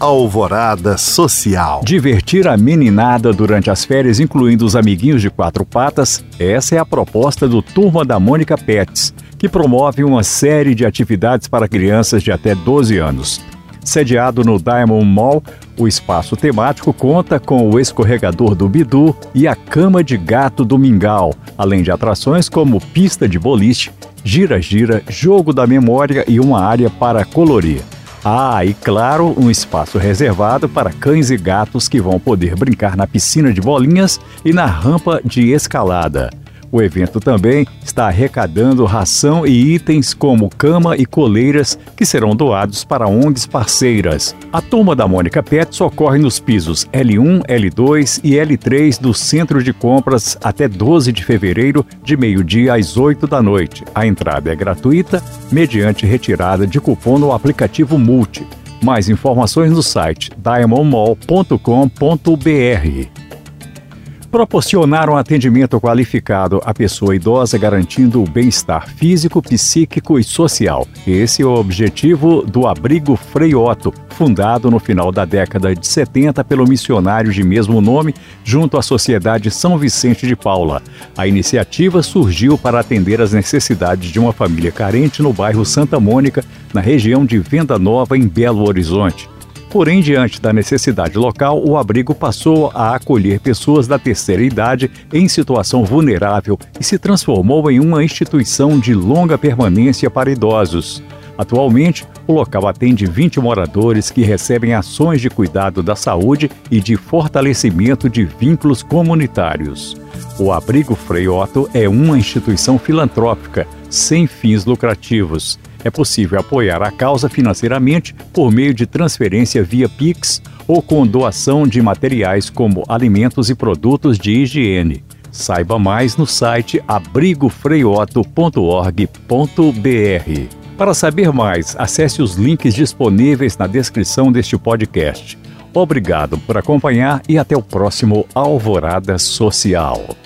Alvorada Social. Divertir a meninada durante as férias, incluindo os amiguinhos de quatro patas, essa é a proposta do Turma da Mônica Pets, que promove uma série de atividades para crianças de até 12 anos. Sediado no Diamond Mall, o espaço temático conta com o escorregador do Bidu e a cama de gato do Mingau, além de atrações como pista de boliche, gira-gira, jogo da memória e uma área para colorir. Ah, e claro, um espaço reservado para cães e gatos que vão poder brincar na piscina de bolinhas e na rampa de escalada. O evento também está arrecadando ração e itens como cama e coleiras que serão doados para ONGs parceiras. A turma da Mônica Pets ocorre nos pisos L1, L2 e L3 do Centro de Compras até 12 de fevereiro, de meio-dia às 8 da noite. A entrada é gratuita, mediante retirada de cupom no aplicativo Multi. Mais informações no site diamondmall.com.br proporcionar um atendimento qualificado à pessoa idosa, garantindo o bem-estar físico, psíquico e social. Esse é o objetivo do Abrigo Frei Otto, fundado no final da década de 70 pelo missionário de mesmo nome, junto à Sociedade São Vicente de Paula. A iniciativa surgiu para atender às necessidades de uma família carente no bairro Santa Mônica, na região de Venda Nova, em Belo Horizonte. Porém, diante da necessidade local, o abrigo passou a acolher pessoas da terceira idade em situação vulnerável e se transformou em uma instituição de longa permanência para idosos. Atualmente, o local atende 20 moradores que recebem ações de cuidado da saúde e de fortalecimento de vínculos comunitários. O Abrigo Frei Otto é uma instituição filantrópica, sem fins lucrativos é possível apoiar a causa financeiramente por meio de transferência via Pix ou com doação de materiais como alimentos e produtos de higiene. Saiba mais no site abrigofreioto.org.br. Para saber mais, acesse os links disponíveis na descrição deste podcast. Obrigado por acompanhar e até o próximo Alvorada Social.